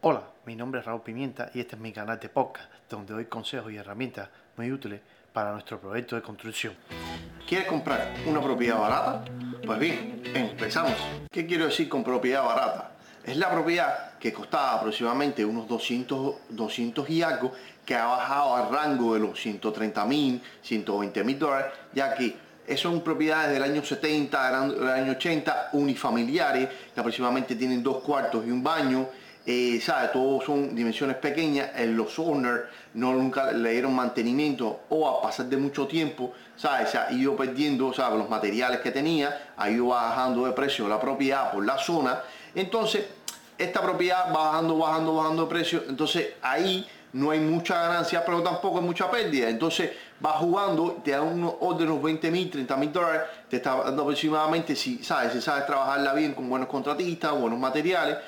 Hola, mi nombre es Raúl Pimienta y este es mi canal de podcast donde doy consejos y herramientas muy útiles para nuestro proyecto de construcción. ¿Quieres comprar una propiedad barata? Pues bien, empezamos. ¿Qué quiero decir con propiedad barata? Es la propiedad que costaba aproximadamente unos 200, 200 y algo, que ha bajado al rango de los 130 mil, 120 mil dólares, ya que son propiedades del año 70, del año 80, unifamiliares, que aproximadamente tienen dos cuartos y un baño, eh, ¿sabe? Todos son dimensiones pequeñas, eh, los owners no nunca le dieron mantenimiento o a pasar de mucho tiempo, ¿sabe? Se ha ido perdiendo, ¿sabe? Los materiales que tenía, ha ido bajando de precio la propiedad por la zona. Entonces, esta propiedad va bajando, bajando, bajando de precio. Entonces, ahí no hay mucha ganancia, pero tampoco hay mucha pérdida. Entonces, va jugando, te da unos órdenes 20 mil, 30 mil dólares, te está dando aproximadamente, si sabes, si sabes trabajarla bien con buenos contratistas, buenos materiales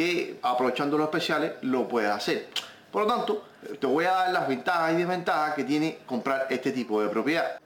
que aprovechando los especiales lo puedes hacer. Por lo tanto, te voy a dar las ventajas y desventajas que tiene comprar este tipo de propiedad.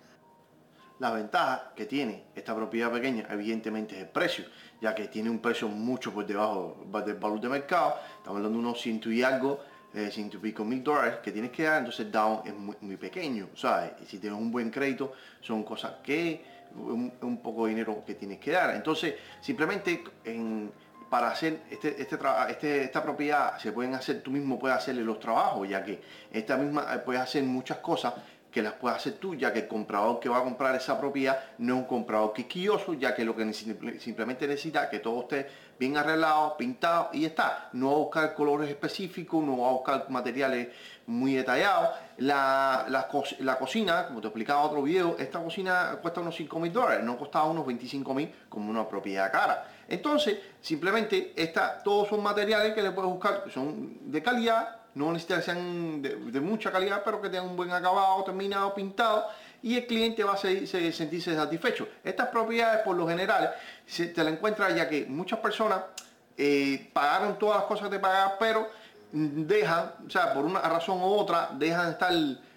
La ventaja que tiene esta propiedad pequeña evidentemente es el precio, ya que tiene un precio mucho por debajo del valor de mercado. Estamos hablando de unos ciento y algo, eh, ciento y pico mil dólares que tienes que dar, entonces down es muy, pequeño, ¿sabes? Y si tienes un buen crédito, son cosas que, un, un poco de dinero que tienes que dar. Entonces, simplemente en para hacer este, este, este, esta propiedad se pueden hacer, tú mismo puedes hacerle los trabajos, ya que esta misma eh, puedes hacer muchas cosas que las puedes hacer tú, ya que el comprador que va a comprar esa propiedad no es un comprador quisquilloso, ya que lo que simplemente necesita que todo esté bien arreglado, pintado y está. No va a buscar colores específicos, no va a buscar materiales muy detallados. La, la, cocina, como te explicaba en otro video, esta cocina cuesta unos 5 mil dólares, no costaba unos 25 mil como una propiedad cara. Entonces, simplemente esta, todos son materiales que le puedes buscar, son de calidad, no necesitan sean de, mucha calidad, pero que tengan un buen acabado, terminado, pintado, y el cliente va a sentirse satisfecho. Estas propiedades, por lo general, se, te la encuentras ya que muchas personas eh, pagaron todas las cosas de pagar, pero dejan, o sea, por una razón u otra, dejan estar,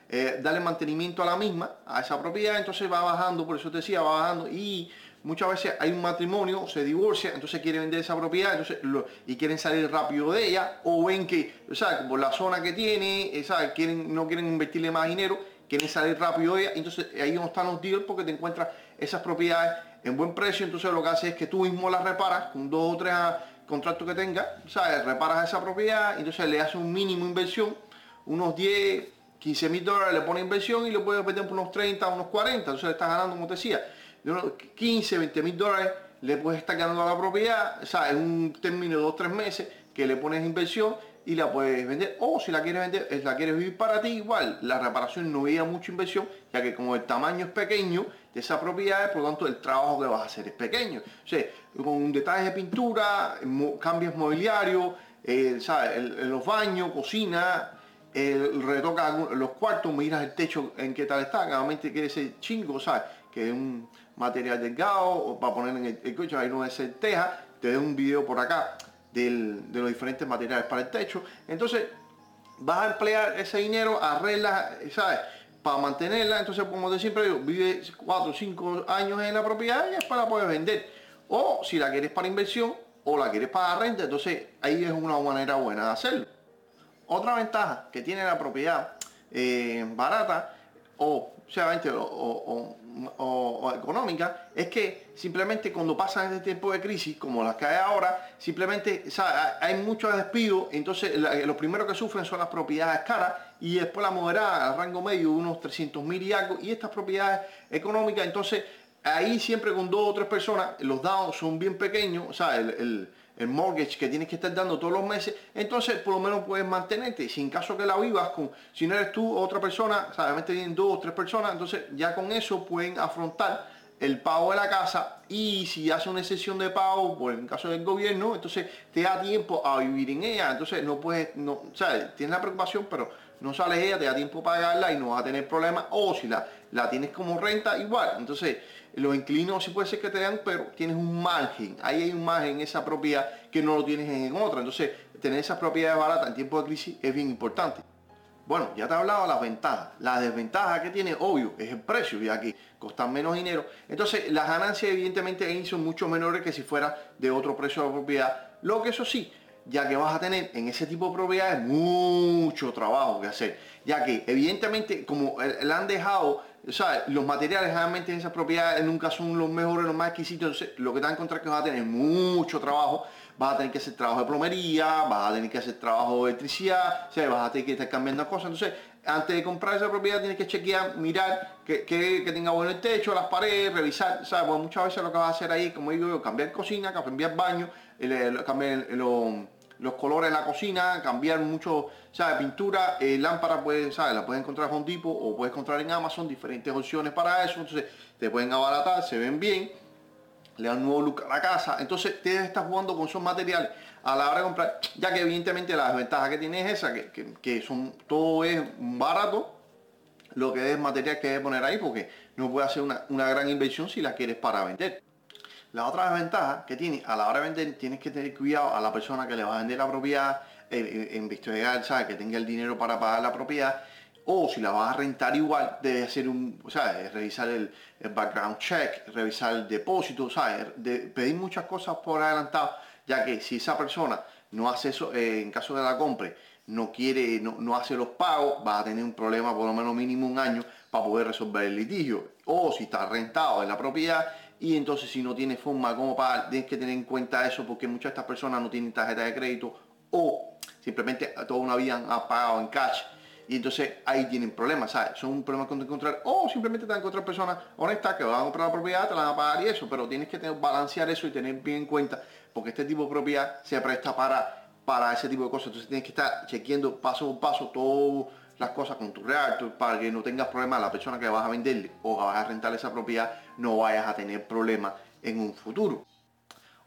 eh, darle mantenimiento a la misma, a esa propiedad, entonces va bajando, por eso te decía, va bajando, y muchas veces hay un matrimonio, se divorcia, entonces quiere vender esa propiedad entonces y quieren salir rápido de ella, o ven que, sea, por la zona que tiene, eh, ¿sabes? Quieren, no quieren invertirle más dinero, quieren salir rápido de ella, entonces ahí no están los deals porque te encuentras esas propiedades en buen precio, entonces lo que hace es que tú mismo las reparas con dos o tres contratos que tengas, ¿sabes? Reparas esa propiedad, entonces le haces un mínimo inversión, unos 10, 15 mil dólares le pone inversión y le puedes vender por unos 30, unos 40, entonces le estás ganando, como te decía, de unos 15, 20 mil dólares le puedes estar ganando a la propiedad, o sea, en un término de 2, 3 meses que le pones inversión y la puedes vender. O si la quieres vender, la quieres vivir para ti, igual, la reparación no lleva mucha inversión, ya que como el tamaño es pequeño de esa propiedad, por lo tanto el trabajo que vas a hacer es pequeño. O sea, con detalles de pintura, cambios mobiliarios, eh, los baños, cocina, el retoca los cuartos, miras el techo en qué tal está, realmente quiere ser chingo, ¿sabes? Que un material delgado o para poner en el, coche, ahí no es el teja, te doy un video por acá de los diferentes materiales para el techo. Entonces, vas a emplear ese dinero, arregla, ¿sabes? Para mantenerla, entonces como de siempre digo, vive 4 o 5 años en la propiedad y después la puedes vender. O si la quieres para inversión o la quieres para renta, entonces ahí es una manera buena de hacerlo. Otra ventaja que tiene la propiedad eh, barata o, o, o, económica es que simplemente cuando pasan este tiempo de crisis como las que hay ahora, simplemente hay muchos despidos, entonces los primeros que sufren son las propiedades caras y después la moderada al rango medio unos 300 mil y algo y estas propiedades económicas, entonces ahí siempre con dos o tres personas los dados son bien pequeños, o sea, el mortgage que tienes que estar dando todos los meses, entonces por lo menos puedes mantenerte. Si en caso que la vivas con, si no eres tú o otra persona, solamente tienen dos o tres personas, entonces ya con eso pueden afrontar el pago de la casa y si hace una excepción de pago, por el caso del gobierno, entonces te da tiempo a vivir en ella, entonces no puedes, no, sea, tienes la preocupación, pero no sales ella, te da tiempo para pagarla y no vas a tener problemas, o si la, la tienes como renta, igual, entonces los inclinos sí puede ser que te dan, pero tienes un margen, ahí hay un margen en esa propiedad que no lo tienes en otra, entonces tener esas propiedades baratas en tiempo de crisis es bien importante. Bueno, ya te he hablado de las ventajas. La desventaja que tiene, obvio, es el precio, ya que costan menos dinero. Entonces, las ganancias evidentemente ahí son mucho menores que si fuera de otro precio de propiedad. Lo que eso sí, ya que vas a tener en ese tipo de propiedades mucho trabajo que hacer, ya que evidentemente como la han dejado, o los materiales realmente en esas propiedades nunca son los mejores, los más exquisitos, entonces lo que te a encontrar es que vas a tener mucho trabajo, vas a tener que hacer trabajo de plomería, vas a tener que hacer trabajo de electricidad, o vas a tener que estar cambiando cosas, entonces antes de comprar esa propiedad tienes que chequear, mirar que, que, tenga bueno el techo, las paredes, revisar, ¿sabes? muchas veces lo que vas a hacer ahí, como digo yo, cambiar cocina, cambiar baño, cambiar los colores de la cocina, cambiar mucho, ¿sabes? Pintura, eh, lámpara, puedes, ¿sabes? La puedes encontrar con tipo o puedes encontrar en Amazon diferentes opciones para eso, entonces te pueden abaratar, se ven bien, le dan un nuevo look a la casa, entonces te estás jugando con esos materiales a la hora de comprar, ya que evidentemente la desventaja que tiene es esa, que, que, son, todo es barato, lo que es material que debe poner ahí, porque no puede hacer una, una gran inversión si la quieres para vender. La otra desventaja que tiene, a la hora de vender, tienes que tener cuidado a la persona que le va a vender la propiedad, en investigar, ¿sabes? que tenga el dinero para pagar la propiedad, o si la vas a rentar igual, debe hacer un, sea, revisar el, background check, revisar el depósito, ¿sabes? De pedir muchas cosas por adelantado, ya que si esa persona no hace eso, eh, en caso de la compra, no quiere, no, no, hace los pagos, va a tener un problema por lo menos mínimo un año para poder resolver el litigio. O si está rentado en la propiedad y entonces si no tiene forma como pagar, tienes que tener en cuenta eso porque muchas de estas personas no tienen tarjeta de crédito o simplemente toda una vida han pagado en cash y entonces ahí tienen problemas, ¿sabes? Son un problema con encontrar, o simplemente te van a personas honestas que van a comprar la propiedad, te la van a pagar y eso, pero tienes que tener, balancear eso y tener bien en cuenta, porque este tipo de propiedad se presta para, para ese tipo de cosas. Entonces tienes que estar chequeando paso por paso todas las cosas con tu realtor para que no tengas problemas la persona que vas a venderle o vas a rentar esa propiedad, no vayas a tener problemas en un futuro.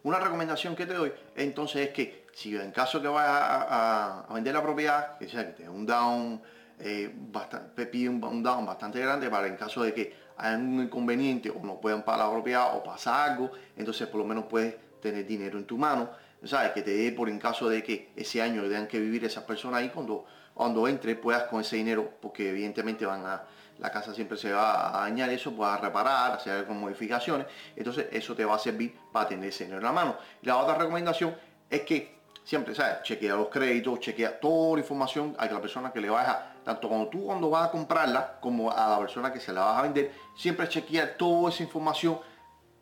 Una recomendación que te doy entonces es que si en caso que vayas a, vender la propiedad, que sea que te un down, eh, bastante, pide un, down bastante grande para en caso de que haya un inconveniente o no puedan pagar la propiedad o pasa algo, entonces por lo menos puedes tener dinero en tu mano, ¿sabes? Que te dé por en caso de que ese año tengan que vivir esas personas ahí cuando, cuando entre puedas con ese dinero, porque evidentemente van a la casa siempre se va a dañar eso, puedas reparar, hacer con modificaciones, entonces eso te va a servir para tener ese dinero en la mano. La otra recomendación es que siempre, ¿sabes? Chequea los créditos, chequea toda la información a la persona que le vas a, tanto cuando tú cuando vas a comprarla, como a la persona que se la vas a vender, siempre chequea toda esa información,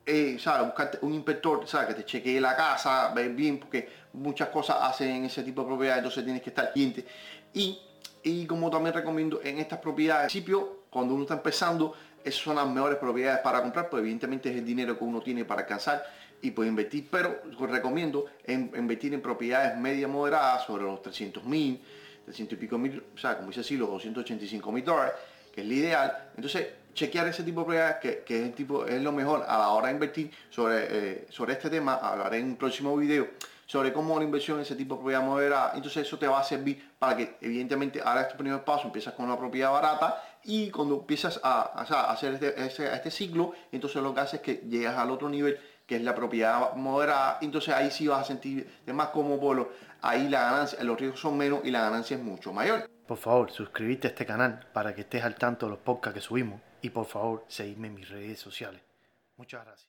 eh, ¿sabes? Buscarte un inspector, ¿sabes? Que te chequee la casa, ver bien, porque muchas cosas hacen ese tipo de propiedades, entonces tienes que estar cliente. Y, como también recomiendo en estas propiedades, al principio cuando uno está empezando, esas son las mejores propiedades para comprar, pues evidentemente es el dinero que uno tiene para alcanzar y puede invertir, pero recomiendo invertir en propiedades media moderadas sobre los 300 mil, 300 y pico mil, o sea, como dice así, los 285 mil dólares, que es lo ideal. Entonces, chequear ese tipo de propiedades, que, que, es, el tipo, es lo mejor a la hora de invertir sobre, eh, sobre este tema, hablaré en un próximo video sobre cómo la inversión en ese tipo de propiedad moderada. Entonces eso te va a servir para que evidentemente hagas tu primer paso, empiezas con una propiedad barata y cuando empiezas a, hacer este, este, ciclo, entonces lo que haces es que llegas al otro nivel que es la propiedad moderada, entonces ahí sí vas a sentir más como polo, ahí la ganancia, los riesgos son menos y la ganancia es mucho mayor. Por favor, suscríbete a este canal para que estés al tanto de los podcasts que subimos y por favor, seguidme en mis redes sociales. Muchas gracias.